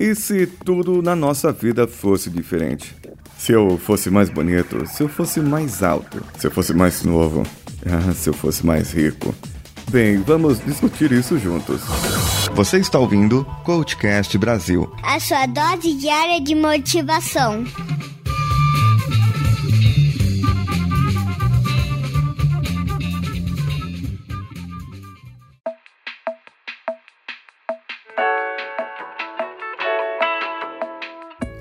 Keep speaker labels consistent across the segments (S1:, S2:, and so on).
S1: E se tudo na nossa vida fosse diferente? Se eu fosse mais bonito, se eu fosse mais alto, se eu fosse mais novo, ah, se eu fosse mais rico. Bem, vamos discutir isso juntos. Você está ouvindo Coachcast Brasil
S2: a sua dose diária de motivação.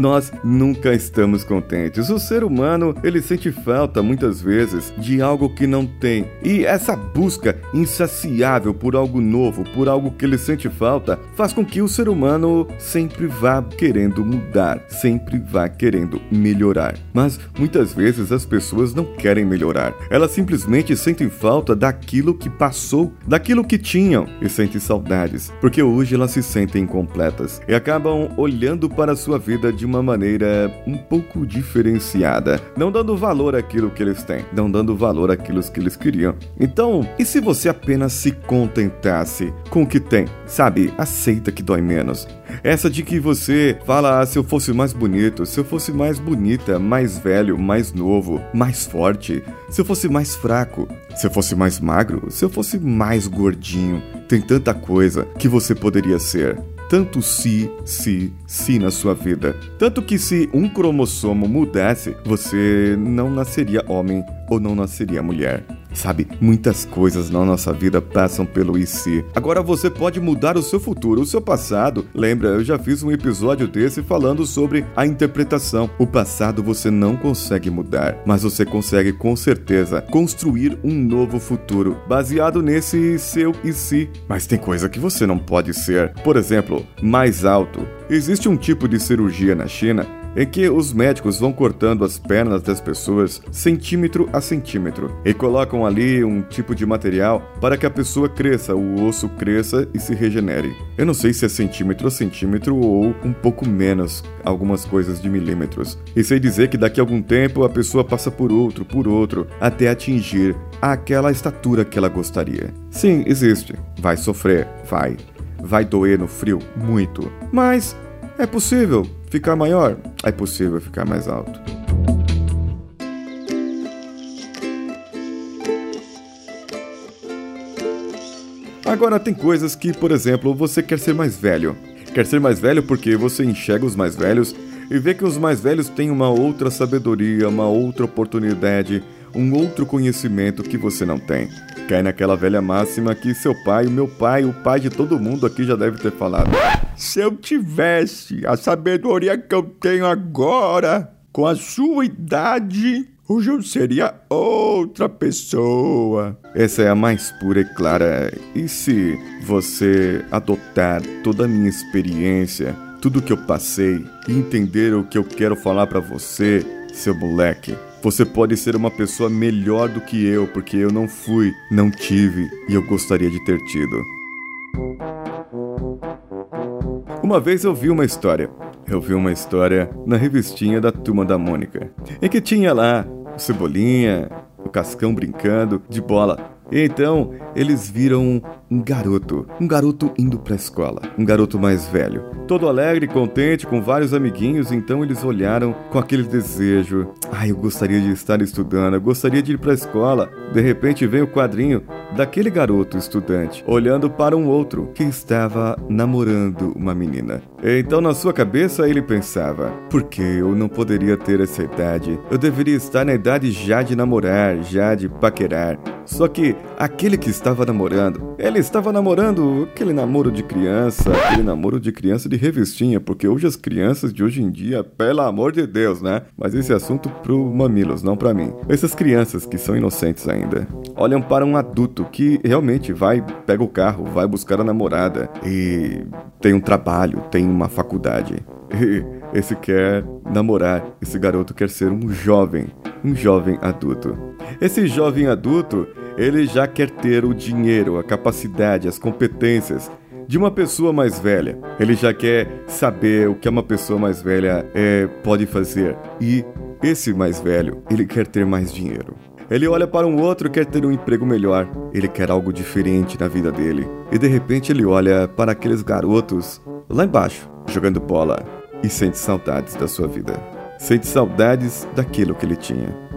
S1: Nós nunca estamos contentes. O ser humano, ele sente falta muitas vezes de algo que não tem. E essa busca insaciável por algo novo, por algo que ele sente falta, faz com que o ser humano sempre vá querendo mudar, sempre vá querendo melhorar. Mas muitas vezes as pessoas não querem melhorar. Elas simplesmente sentem falta daquilo que passou, daquilo que tinham e sentem saudades, porque hoje elas se sentem incompletas e acabam olhando para a sua vida de uma maneira um pouco diferenciada, não dando valor àquilo que eles têm, não dando valor àquilo que eles queriam. Então, e se você apenas se contentasse com o que tem? Sabe, aceita que dói menos. Essa de que você fala, ah, se eu fosse mais bonito, se eu fosse mais bonita, mais velho, mais novo, mais forte, se eu fosse mais fraco, se eu fosse mais magro, se eu fosse mais gordinho. Tem tanta coisa que você poderia ser tanto se, se, se na sua vida. Tanto que se um cromossomo mudasse, você não nasceria homem ou não nasceria mulher. Sabe, muitas coisas na nossa vida passam pelo e se. Agora você pode mudar o seu futuro, o seu passado. Lembra, eu já fiz um episódio desse falando sobre a interpretação. O passado você não consegue mudar, mas você consegue com certeza construir um novo futuro baseado nesse seu e se. Mas tem coisa que você não pode ser. Por exemplo, mais alto. Existe um tipo de cirurgia na China em que os médicos vão cortando as pernas das pessoas centímetro a centímetro e colocam ali um tipo de material para que a pessoa cresça, o osso cresça e se regenere. Eu não sei se é centímetro a centímetro ou um pouco menos, algumas coisas de milímetros. E sei dizer que daqui a algum tempo a pessoa passa por outro, por outro, até atingir aquela estatura que ela gostaria. Sim, existe. Vai sofrer, vai. Vai doer no frio, muito. Mas é possível ficar maior, é possível ficar mais alto. Agora tem coisas que, por exemplo, você quer ser mais velho. Quer ser mais velho porque você enxerga os mais velhos e vê que os mais velhos têm uma outra sabedoria, uma outra oportunidade, um outro conhecimento que você não tem. Cai naquela velha máxima que seu pai, o meu pai, o pai de todo mundo aqui já deve ter falado. Se eu tivesse a sabedoria que eu tenho agora, com a sua idade, hoje eu seria outra pessoa. Essa é a mais pura e clara. E se você adotar toda a minha experiência, tudo que eu passei e entender o que eu quero falar para você, seu moleque? Você pode ser uma pessoa melhor do que eu, porque eu não fui, não tive e eu gostaria de ter tido. Uma vez eu vi uma história. Eu vi uma história na revistinha da Turma da Mônica, em que tinha lá o Cebolinha, o Cascão brincando de bola. E então eles viram um garoto, um garoto indo para a escola, um garoto mais velho, todo alegre, contente, com vários amiguinhos. Então eles olharam com aquele desejo: "Ah, eu gostaria de estar estudando, eu gostaria de ir para a escola". De repente vem o quadrinho daquele garoto estudante olhando para um outro que estava namorando uma menina. Então na sua cabeça ele pensava: "Por que eu não poderia ter essa idade? Eu deveria estar na idade já de namorar, já de paquerar". Só que aquele que estava namorando, ele estava namorando aquele namoro de criança, aquele namoro de criança de revistinha, porque hoje as crianças de hoje em dia, pelo amor de Deus, né? Mas esse assunto pro Mamilos, não para mim. Essas crianças que são inocentes ainda, olham para um adulto que realmente vai, pega o carro, vai buscar a namorada e tem um trabalho, tem uma faculdade. E esse quer namorar, esse garoto quer ser um jovem, um jovem adulto. Esse jovem adulto, ele já quer ter o dinheiro, a capacidade, as competências de uma pessoa mais velha. Ele já quer saber o que uma pessoa mais velha é, pode fazer. E esse mais velho, ele quer ter mais dinheiro. Ele olha para um outro quer ter um emprego melhor. Ele quer algo diferente na vida dele. E de repente ele olha para aqueles garotos lá embaixo, jogando bola e sente saudades da sua vida. Sente saudades daquilo que ele tinha.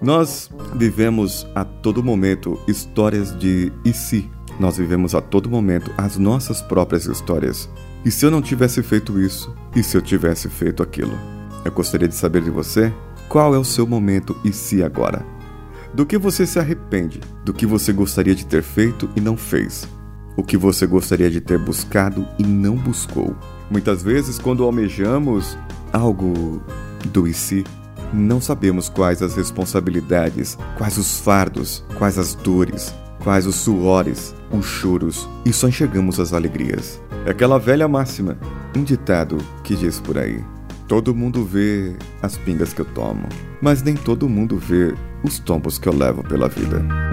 S1: Nós vivemos a todo momento histórias de e se. Nós vivemos a todo momento as nossas próprias histórias. E se eu não tivesse feito isso? E se eu tivesse feito aquilo? Eu gostaria de saber de você qual é o seu momento e se agora. Do que você se arrepende? Do que você gostaria de ter feito e não fez? O que você gostaria de ter buscado e não buscou? Muitas vezes, quando almejamos algo do e se, não sabemos quais as responsabilidades, quais os fardos, quais as dores, quais os suores, os choros, e só enxergamos as alegrias. É aquela velha máxima, um ditado que diz por aí: Todo mundo vê as pingas que eu tomo, mas nem todo mundo vê os tombos que eu levo pela vida.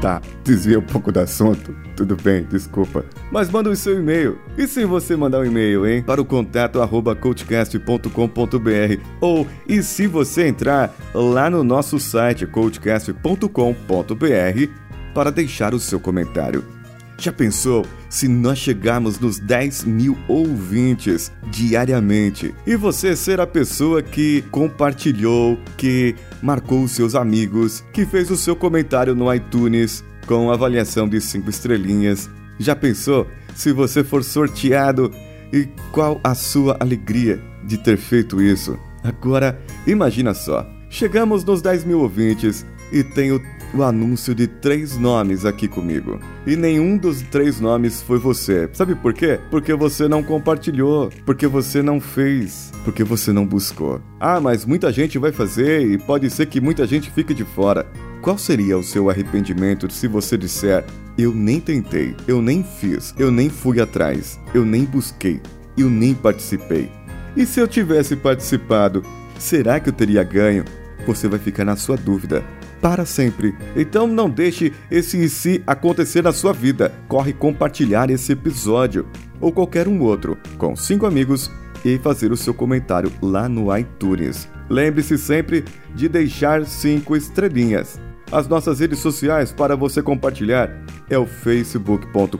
S1: Tá, desvia um pouco do assunto. Tudo bem, desculpa. Mas manda o seu e-mail. E se você mandar um e-mail, hein? Para o contato arroba coachcast.com.br ou e se você entrar lá no nosso site coachcast.com.br para deixar o seu comentário. Já pensou se nós chegarmos nos 10 mil ouvintes diariamente e você ser a pessoa que compartilhou, que marcou os seus amigos, que fez o seu comentário no iTunes com avaliação de 5 estrelinhas? Já pensou se você for sorteado e qual a sua alegria de ter feito isso? Agora, imagina só: chegamos nos 10 mil ouvintes e tenho o anúncio de três nomes aqui comigo. E nenhum dos três nomes foi você. Sabe por quê? Porque você não compartilhou, porque você não fez, porque você não buscou. Ah, mas muita gente vai fazer e pode ser que muita gente fique de fora. Qual seria o seu arrependimento se você disser: Eu nem tentei, eu nem fiz, eu nem fui atrás, eu nem busquei, eu nem participei? E se eu tivesse participado, será que eu teria ganho? Você vai ficar na sua dúvida para sempre. Então não deixe esse e se acontecer na sua vida. Corre compartilhar esse episódio ou qualquer um outro com cinco amigos e fazer o seu comentário lá no iTunes. Lembre-se sempre de deixar cinco estrelinhas. As nossas redes sociais para você compartilhar é o facebook.com.br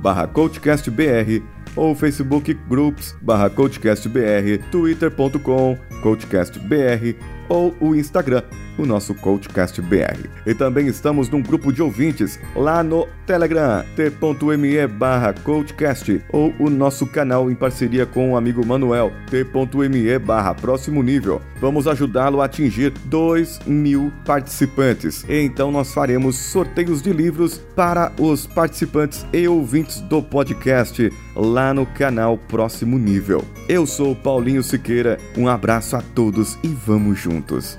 S1: barra coachcastbr ou Facebook Groups barra coachcastbr, twitter.com coachcastbr ou o Instagram o nosso CoachCast BR. E também estamos num grupo de ouvintes lá no Telegram, t.me barra CoachCast, ou o nosso canal em parceria com o amigo Manuel, t.me barra Próximo Nível. Vamos ajudá-lo a atingir 2 mil participantes. Então nós faremos sorteios de livros para os participantes e ouvintes do podcast lá no canal Próximo Nível. Eu sou Paulinho Siqueira, um abraço a todos e vamos juntos.